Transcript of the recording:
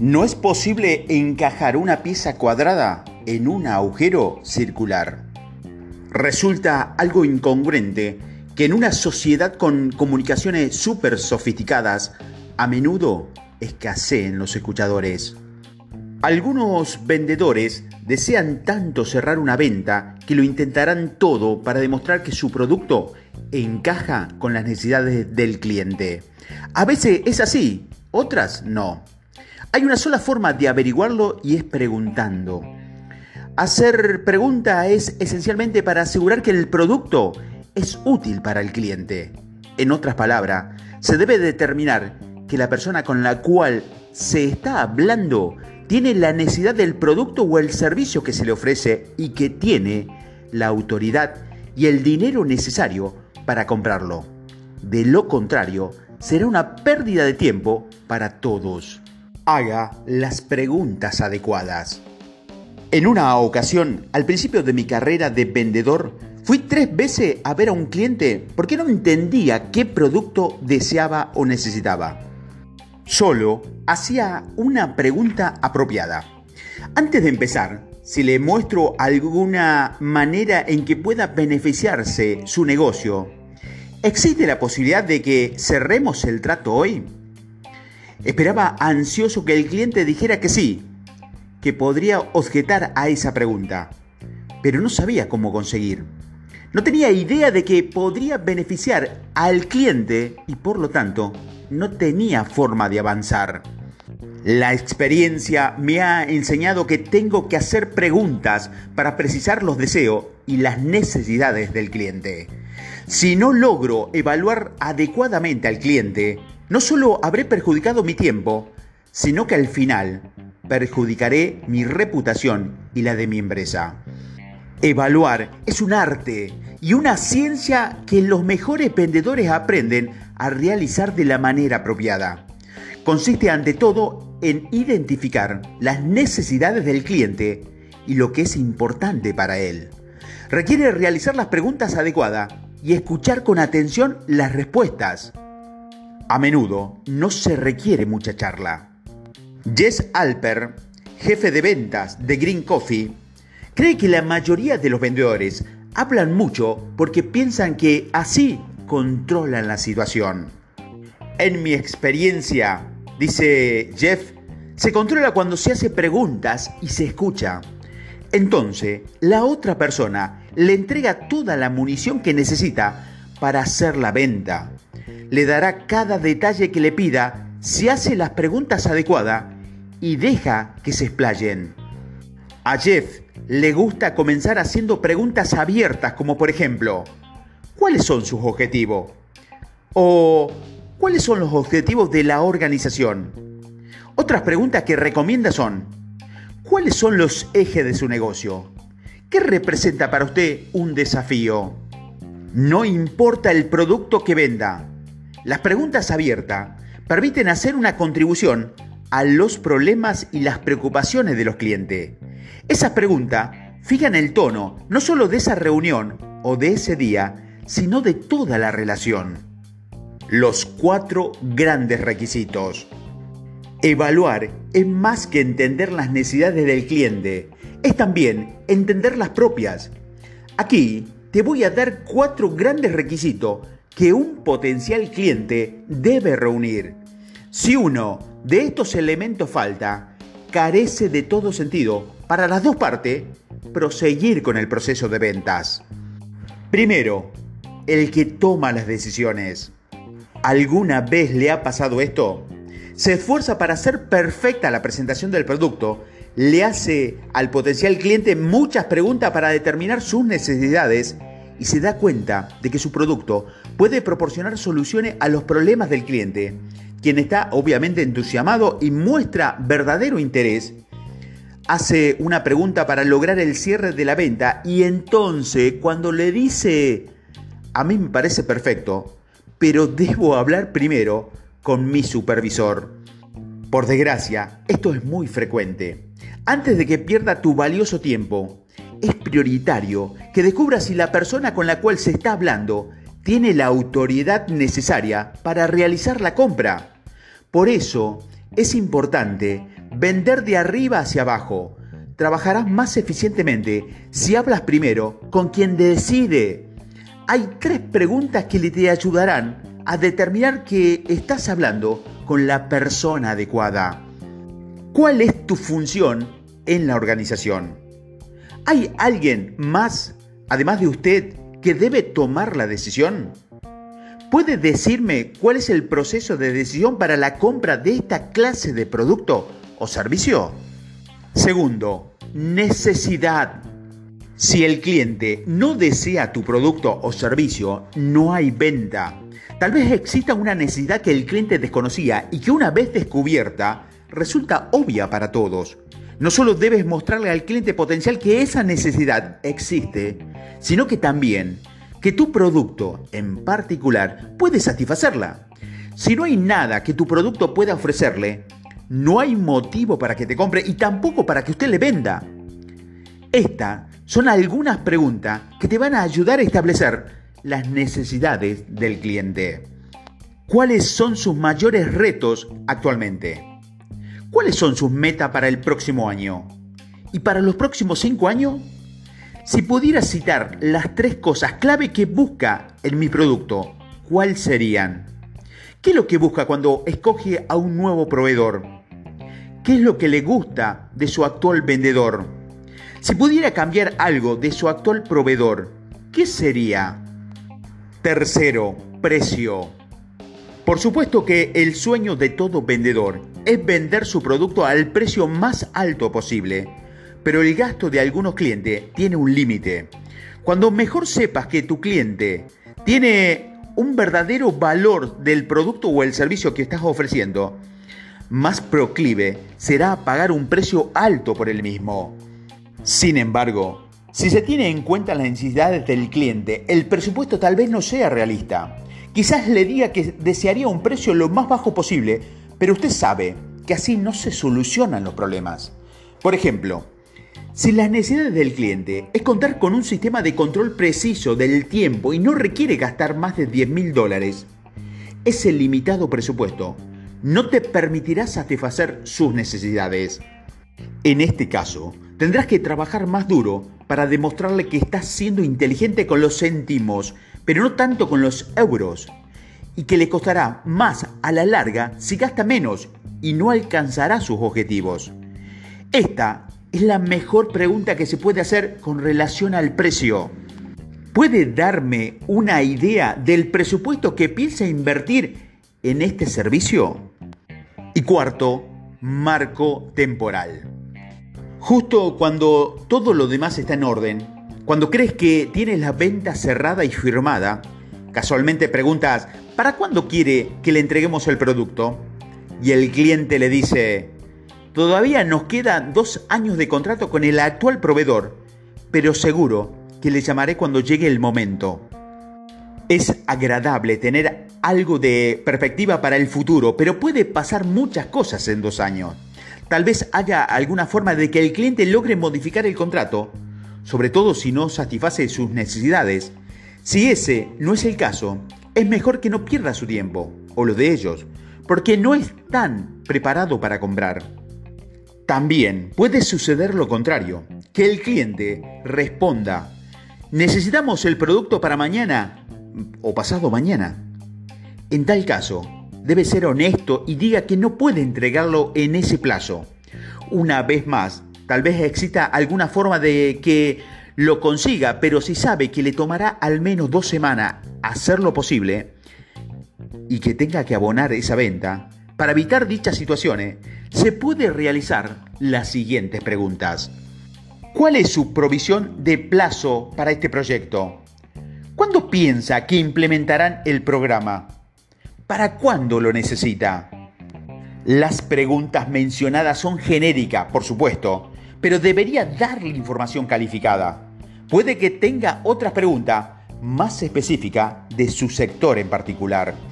No es posible encajar una pieza cuadrada en un agujero circular. Resulta algo incongruente que en una sociedad con comunicaciones súper sofisticadas, a menudo escaseen los escuchadores. Algunos vendedores desean tanto cerrar una venta que lo intentarán todo para demostrar que su producto encaja con las necesidades del cliente. A veces es así, otras no. Hay una sola forma de averiguarlo y es preguntando. Hacer pregunta es esencialmente para asegurar que el producto es útil para el cliente. En otras palabras, se debe determinar que la persona con la cual se está hablando tiene la necesidad del producto o el servicio que se le ofrece y que tiene la autoridad y el dinero necesario para comprarlo. De lo contrario, será una pérdida de tiempo para todos. Haga las preguntas adecuadas. En una ocasión, al principio de mi carrera de vendedor, fui tres veces a ver a un cliente porque no entendía qué producto deseaba o necesitaba. Solo hacía una pregunta apropiada. Antes de empezar, si le muestro alguna manera en que pueda beneficiarse su negocio, ¿existe la posibilidad de que cerremos el trato hoy? Esperaba ansioso que el cliente dijera que sí, que podría objetar a esa pregunta, pero no sabía cómo conseguir. No tenía idea de que podría beneficiar al cliente y por lo tanto no tenía forma de avanzar. La experiencia me ha enseñado que tengo que hacer preguntas para precisar los deseos y las necesidades del cliente. Si no logro evaluar adecuadamente al cliente, no solo habré perjudicado mi tiempo, sino que al final perjudicaré mi reputación y la de mi empresa. Evaluar es un arte y una ciencia que los mejores vendedores aprenden a realizar de la manera apropiada. Consiste ante todo en identificar las necesidades del cliente y lo que es importante para él. Requiere realizar las preguntas adecuadas y escuchar con atención las respuestas. A menudo no se requiere mucha charla. Jess Alper, jefe de ventas de Green Coffee, cree que la mayoría de los vendedores hablan mucho porque piensan que así controlan la situación. En mi experiencia, dice Jeff, se controla cuando se hace preguntas y se escucha. Entonces, la otra persona le entrega toda la munición que necesita para hacer la venta. Le dará cada detalle que le pida si hace las preguntas adecuadas y deja que se explayen. A Jeff le gusta comenzar haciendo preguntas abiertas como por ejemplo, ¿cuáles son sus objetivos? O ¿cuáles son los objetivos de la organización? Otras preguntas que recomienda son, ¿cuáles son los ejes de su negocio? ¿Qué representa para usted un desafío? No importa el producto que venda. Las preguntas abiertas permiten hacer una contribución a los problemas y las preocupaciones de los clientes. Esas preguntas fijan el tono no solo de esa reunión o de ese día, sino de toda la relación. Los cuatro grandes requisitos. Evaluar es más que entender las necesidades del cliente, es también entender las propias. Aquí te voy a dar cuatro grandes requisitos que un potencial cliente debe reunir. Si uno de estos elementos falta, carece de todo sentido para las dos partes proseguir con el proceso de ventas. Primero, el que toma las decisiones. ¿Alguna vez le ha pasado esto? Se esfuerza para hacer perfecta la presentación del producto, le hace al potencial cliente muchas preguntas para determinar sus necesidades y se da cuenta de que su producto puede proporcionar soluciones a los problemas del cliente quien está obviamente entusiasmado y muestra verdadero interés, hace una pregunta para lograr el cierre de la venta y entonces cuando le dice, a mí me parece perfecto, pero debo hablar primero con mi supervisor. Por desgracia, esto es muy frecuente. Antes de que pierda tu valioso tiempo, es prioritario que descubras si la persona con la cual se está hablando tiene la autoridad necesaria para realizar la compra. Por eso es importante vender de arriba hacia abajo. Trabajarás más eficientemente si hablas primero con quien decide. Hay tres preguntas que le te ayudarán a determinar que estás hablando con la persona adecuada. ¿Cuál es tu función en la organización? ¿Hay alguien más, además de usted, que debe tomar la decisión? ¿Puede decirme cuál es el proceso de decisión para la compra de esta clase de producto o servicio? Segundo, necesidad. Si el cliente no desea tu producto o servicio, no hay venta. Tal vez exista una necesidad que el cliente desconocía y que una vez descubierta resulta obvia para todos. No solo debes mostrarle al cliente potencial que esa necesidad existe, sino que también que tu producto en particular puede satisfacerla. Si no hay nada que tu producto pueda ofrecerle, no hay motivo para que te compre y tampoco para que usted le venda. Estas son algunas preguntas que te van a ayudar a establecer las necesidades del cliente. ¿Cuáles son sus mayores retos actualmente? ¿Cuáles son sus metas para el próximo año? ¿Y para los próximos cinco años? Si pudiera citar las tres cosas clave que busca en mi producto, ¿cuáles serían? ¿Qué es lo que busca cuando escoge a un nuevo proveedor? ¿Qué es lo que le gusta de su actual vendedor? Si pudiera cambiar algo de su actual proveedor, ¿qué sería? Tercero, precio. Por supuesto que el sueño de todo vendedor es vender su producto al precio más alto posible, pero el gasto de algunos clientes tiene un límite. Cuando mejor sepas que tu cliente tiene un verdadero valor del producto o el servicio que estás ofreciendo, más proclive será a pagar un precio alto por el mismo. Sin embargo, si se tiene en cuenta las necesidades del cliente, el presupuesto tal vez no sea realista. Quizás le diga que desearía un precio lo más bajo posible, pero usted sabe que así no se solucionan los problemas. Por ejemplo, si las necesidades del cliente es contar con un sistema de control preciso del tiempo y no requiere gastar más de 10 mil dólares, ese limitado presupuesto no te permitirá satisfacer sus necesidades. En este caso, tendrás que trabajar más duro para demostrarle que estás siendo inteligente con los céntimos, pero no tanto con los euros, y que le costará más a la larga si gasta menos y no alcanzará sus objetivos. Esta es la mejor pregunta que se puede hacer con relación al precio. ¿Puede darme una idea del presupuesto que piensa invertir en este servicio? Y cuarto, marco temporal. Justo cuando todo lo demás está en orden, cuando crees que tienes la venta cerrada y firmada, casualmente preguntas, ¿para cuándo quiere que le entreguemos el producto? Y el cliente le dice, todavía nos quedan dos años de contrato con el actual proveedor, pero seguro que le llamaré cuando llegue el momento. Es agradable tener algo de perspectiva para el futuro, pero puede pasar muchas cosas en dos años. Tal vez haya alguna forma de que el cliente logre modificar el contrato, sobre todo si no satisface sus necesidades. Si ese no es el caso, es mejor que no pierda su tiempo, o lo de ellos, porque no están preparados para comprar. También puede suceder lo contrario, que el cliente responda, necesitamos el producto para mañana o pasado mañana. En tal caso, debe ser honesto y diga que no puede entregarlo en ese plazo. Una vez más, tal vez exista alguna forma de que lo consiga, pero si sabe que le tomará al menos dos semanas hacerlo posible y que tenga que abonar esa venta, para evitar dichas situaciones, se puede realizar las siguientes preguntas. ¿Cuál es su provisión de plazo para este proyecto? ¿Cuándo piensa que implementarán el programa? ¿Para cuándo lo necesita? Las preguntas mencionadas son genéricas, por supuesto, pero debería darle información calificada. Puede que tenga otra pregunta más específica de su sector en particular.